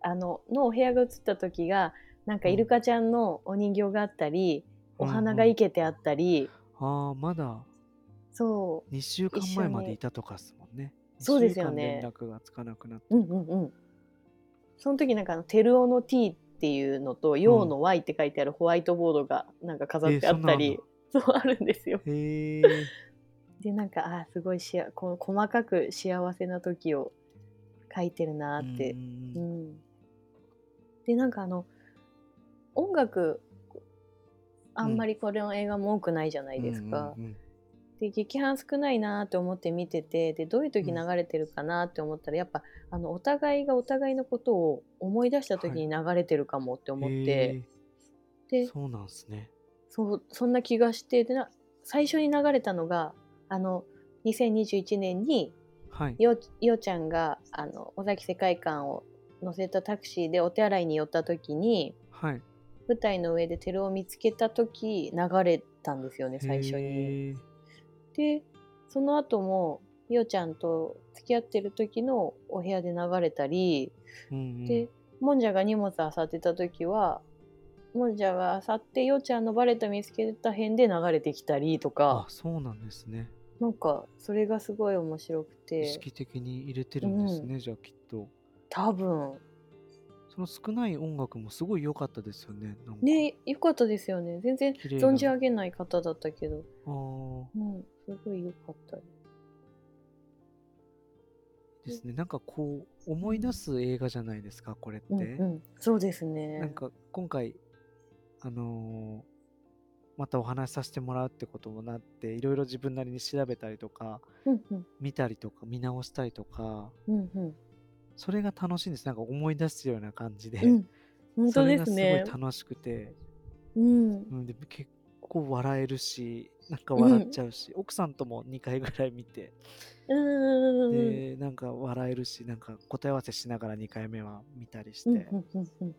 あののお部屋が映った時がなんかイルカちゃんのお人形があったり、お花が生けてあったり、ああ、まだ。そう。2週間前までいたとかですもんね。そうですよね。2週間連絡がつかなくなって。うんうんうん。その時なんかあの「テルオの T」っていうのと「陽の Y」って書いてあるホワイトボードがなんか飾ってあったり、そうあるんですよ。へえ。でなんかあーすごいしあこの細かく幸せな時を書いてるなーって。うん。うん、でなんかあの音楽あんまりこれの映画も多くないじゃないですか。うんうんで劇伴少ないなと思って見ててでどういう時うん流れてるかなって思ったら、やっぱあのお互いがお互いのことを思い出した時に流れてるかもって思って、へでーそうなんですね。そうそんな気がしてでな最初に流れたのがあの2021年にはい。よよちゃんがあの尾崎世界観を乗せたタクシーでお手洗いに寄った時にはい。舞台の上でテルを見つけた時流れたんですよね最初に。でその後もよちゃんと付き合ってる時のお部屋で流れたり、うんうんでもんじゃが荷物あさってた時はもんじゃがあさってよちゃんのバレた見つけた辺で流れてきたりとあか、そうなんですね。なんかそれがすごい面白く意て識的に入れてるんですね、じゃあきっと。多分その少ない音楽もすごい良かったですよね。なんか。ねよかったですよね。全然綺麗な。存じ上げない方だったけど、あー。うん、すごい良かった。ですね。なんかこう、思い出す映画じゃないですか、これって。うんうん、そうですね。なんか今回、あのーまたお話しさせてもらうってこともなって、いろいろ自分なりに調べたりとか、うんうん。見たりとか、見直したりとか、うんうんそれが楽しいんです。なんか思い出すような感じで。うん。本当ですね。それがすごい楽しくて、うん。うん、で結構笑えるし、なんか笑っちゃうし、奥さんとも2回ぐらい見て、うんうんうんで、なんか笑えるし、なんか答え合わせしながら2回目は見たりして、うんうんうんうん。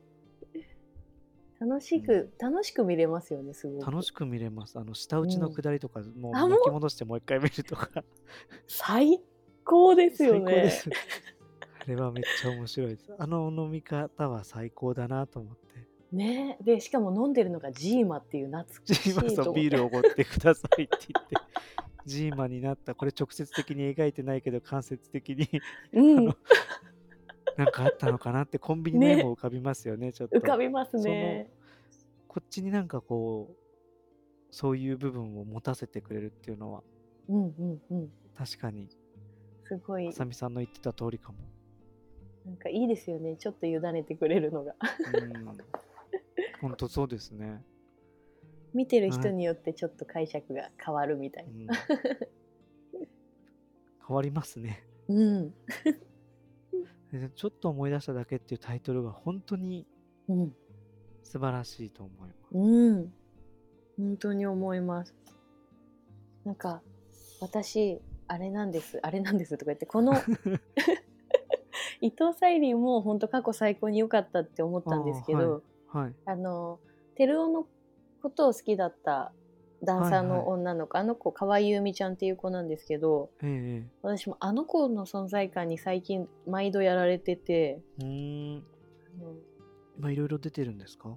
楽しく、楽しく見れますよねすごく。楽しく見れます。あの、下打ちの下りとか、もうあもう。巻き戻してもう一回見るとか、最高ですよねれはめっちゃ面白いです。あの飲み方は最高だなと思って。ね。でしかも飲んでるのがジーマっていう懐かしいジーマビールおごってくださいって言って、ジーマになった。これ直接的に描いてないけど、間接的に。うん。なんかあったのかなってコンビニの絵も浮かびますよね、ちょっと。浮かびますね。こっちになんかこう、そういう部分を持たせてくれるっていうのは、うんうんうん。確かに、すごい。あさみさんの言ってた通りかも。なんかいいですよねちょっと委ねてくれるのがうん。本当そうですね。見てる人によってちょっと解釈が変わるみたいうな、ん、変わりますね。うんでちょっと思い出しただけっていうタイトルが本当にうん素晴らしいと思います。うん本当に思いますなんか私あれなんですあれなんですとか言ってこの 伊藤沙莉も本当過去最高に良かったって思ったんですけどはい。あの照夫のことを好きだったダンサーはいはいの女の子、あの子河合由美ちゃんっていう子なんですけどええ私もあの子の存在感に最近毎度やられててうーん。いろいろ出てるんですか？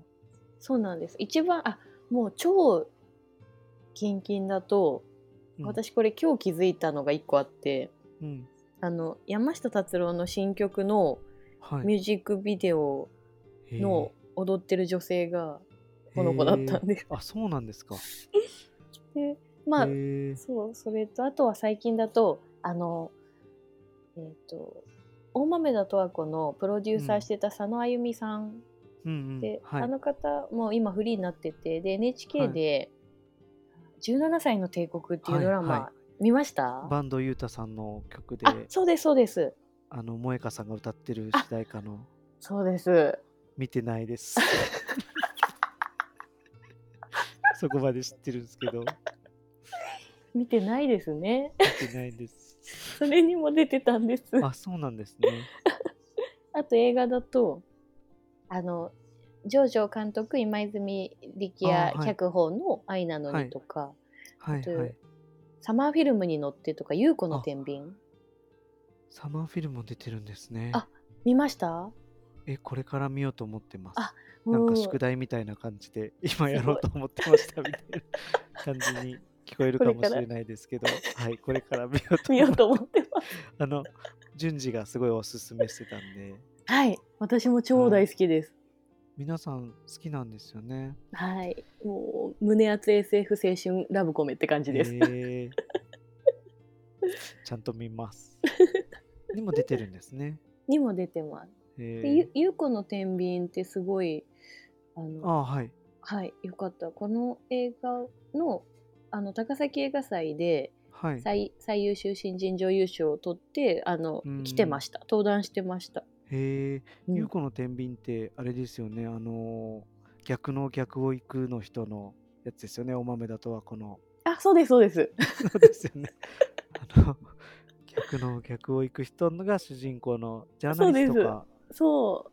そうなんです一番あもう超キンキンだと、うん私これ今日気づいたのが1個あってうん。あの山下達郎の新曲のはい。ミュージックビデオの踊ってる女性がこの子だったんで。あ、そうなんですか。でまあそうそれとあとは最近だとあのえっ、と大豆田十和子のプロデューサーしてた佐野あゆみさん。うんうん。で、はい。あの方も今フリーになっててで NHK で「17歳の帝国」っていうドラマ、はいは見ました？バンドユータさんの曲で、あそうですそうです。あの、萌歌さんが歌ってる主題歌の、そうです。見てないです。そこまで知ってるんですけど、見てないですね。見てないです。それにも出てたんです。あ、そうなんですね。あと映画だとあの上場監督今泉力也脚本の「愛なのに」とか、とはいはい。サマーフィルムに乗ってとか「優子の天秤？サマーフィルムも出てるんですね。あ見ました？え、これから見ようと思ってます。あなんか宿題みたいな感じで、今やろうと思ってましたみたいな感じに聞こえるかもしれないですけど、はい、これから見ようと思ってます。あの、順次がすごいおすすめしてたんで、はい私も超大好きです皆さん好きなんですよね。はい、もう胸熱 SF 青春ラブコメって感じです。へー ちゃんと見ます。にも出てるんですね。にも出てます。へで、ゆーゆうこの天秤ってすごいあのあはい。はいよかった。この映画のあの高崎映画祭ではい。最最優秀新人女優賞を取ってあのうん来てました登壇してました、へえ、うんゆうこの天秤ってあれですよね、あのー逆の逆を行くの人のやつですよね、お豆だとはこの。あそうですそうですそうですよね。あの、逆の逆を行く人が主人公のジャーナリストか。そ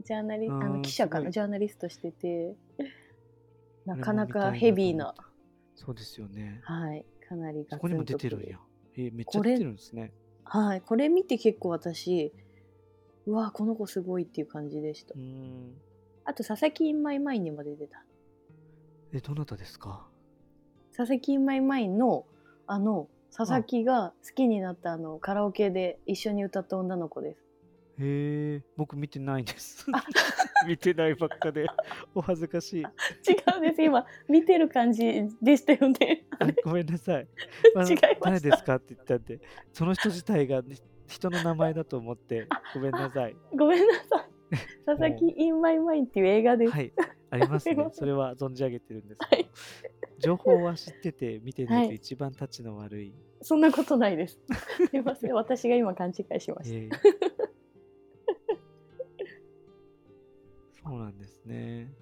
うジャーナリあうんの記者かないジャーナリストしててなかなあれも見たいかヘビーなと思った。そうですよね。はいかなりそこにも出てるんくや。えーめっちゃ出てるんですね。はいこれ見て結構私うわこの子すごいっていう感じでした。うーん。あと佐々木インマイマインにも出てた。え、どなたですか？佐々木インマイマインのあの佐々木が好きになったあのカラオケで一緒に歌った女の子です。へえ、僕見てないです。見てないばっかで、お恥ずかしい。違うんです。今見てる感じでしたよね。ごめんなさい。あ の違いま誰ですか？って言ったんで、その人自体がね人の名前だと思って、ごめんなさい。ごめんなさい。佐々木インマイマインっていう映画です、はい、ありますね。それは存じ上げてるんですけど、情報は知ってて見てないとはい。一番タチの悪い。そんなことないです。すいません。私が今勘違いしました、ええ。そうなんですね。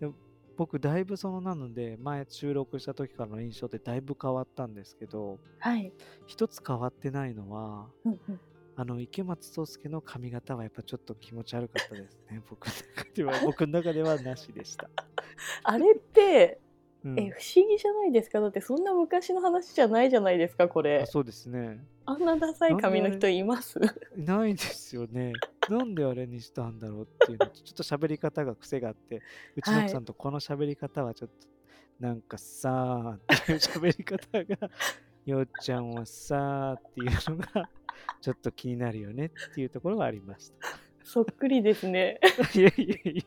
僕、だいぶそのなので、前収録した時からの印象ってだいぶ変わったんですけど、はい、一つ変わってないのは、うんうんあの池松壮亮の髪型はやっぱちょっと気持ち悪かったですね。僕の中では、僕の中ではなしでした。あれってうんえ不思議じゃないですか？だってそんな昔の話じゃないじゃないですかこれあそうですね。あんなダサい髪の人います？いないですよね。なんであれにしたんだろうっていうのと、ちょっと喋り方が癖があって、うちの奥さんとこの喋り方はちょっと、なんかさーっていう喋り方が、よっちゃんはさーっていうのが、ちょっと気になるよねっていうところがありました。そっくりですねいやいやいや、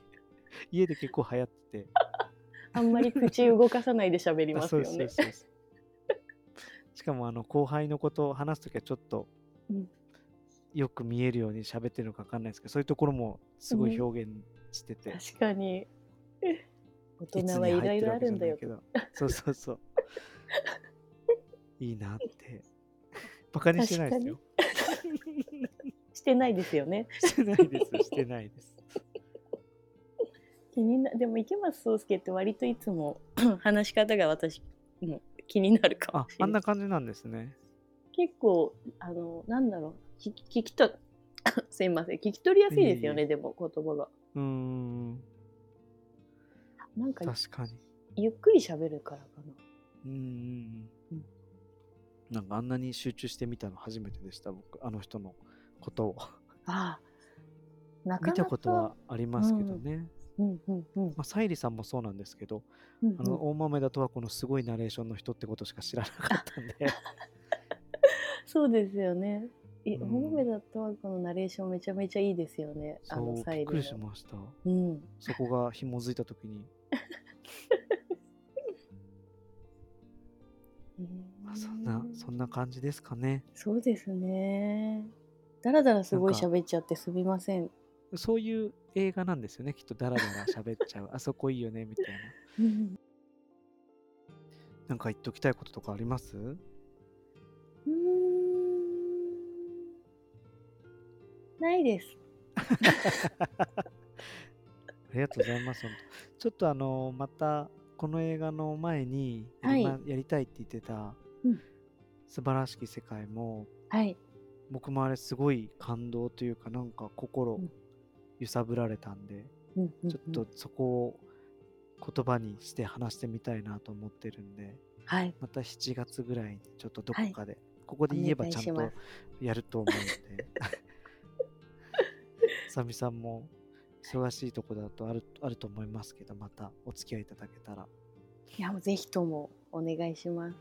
家で結構流行ってて。あんまり口動かさないで喋りますよねそうですしかもあの後輩のことを話すときはちょっとうんよく見えるように喋ってるのか分かんないですけど、そういうところもすごい表現してて、確かに 大人はいろいろあるんだよけど、そうそうそう。いいなって。バカにしてないですよ。してないですよねしてないです。してないです。気になでも池松壮亮って割といつも 話し方が私も気になるかあもし、れあんな感じなんですね。結構あのなんだろう聞き聞きと すいません聞き取りやすいですよえいえでも言葉がうーん、なんか確かに。ゆっくり喋るからかなうーんうん。なんかあんなに集中してみたの初めてでした、僕、あの人のことを。ああなかなか見たことはありますけどね。うんうんうんまあ、沙莉さんもそうなんですけど、うんうんあの大豆だとはこのすごいナレーションの人ってことしか知らなかったんで、そうですよね。大豆田とはこのナレーションめちゃめちゃいいですよね。あのサイりしました。うん。そこが紐づいたときに、まあ、そんな、そんな感じですかね。そうですね。だらだらすごい喋っちゃってすみません。そういう映画なんですよね、きっとダラダラ喋っちゃう。あそこいいよね、みたいな。うんなんか言っときたいこととかあります？ないです。ありがとうございます。ちょっとあの、また、この映画の前にやり,、まはやりたいって言ってた、うん素晴らしき世界も、はい。僕もあれすごい感動というか、なんか心うん揺さぶられたんで、うんうんうんちょっとそこを言葉にして話してみたいなと思ってるんで、はい。また7月ぐらいにちょっとどこかで、ここで言えばちゃんとやると思うんで、さみさんも忙しいとこだとあるあると思いますけど、またお付き合いいただけたら。いやもうぜひともお願いします。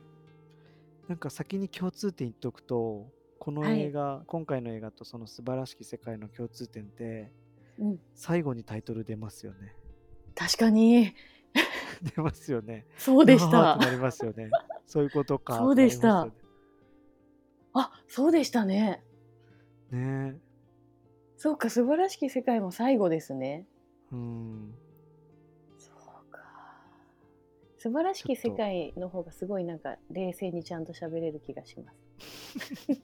なんか先に共通点言っておくと、このはい映画、今回の映画とその素晴らしき世界の共通点って、うん。最後にタイトル出ますよね。確かに 出ますよね。そうでした。なりますよね。そういうことか。そうでしたってなりあそうでしたね。ね。ねそうか素晴らしき世界も最後ですね。うん。そうか。素晴らしき世界の方がすごいなんか冷静にちゃんと喋れる気がします。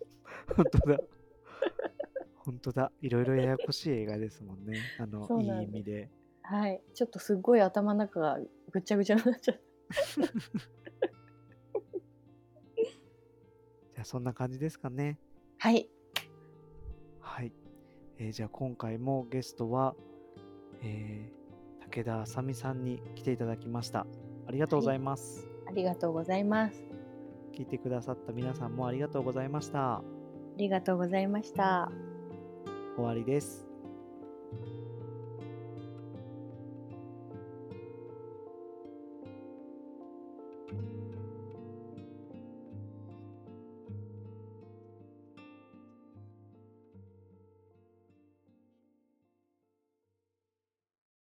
本当だ。本当だ。いろいろややこしい映画ですもんね。あの、いそうない意味で。はい。ちょっとすっごい頭の中がぐちゃぐちゃになっちゃった。じゃあそんな感じですかね。はい。はい。えーじゃあ今回もゲストは、えー武田あさみさんに来ていただきました。ありがとうございます。ありがとうございます。聞いてくださった皆さんもありがとうございました。ありがとうございました。終わりです。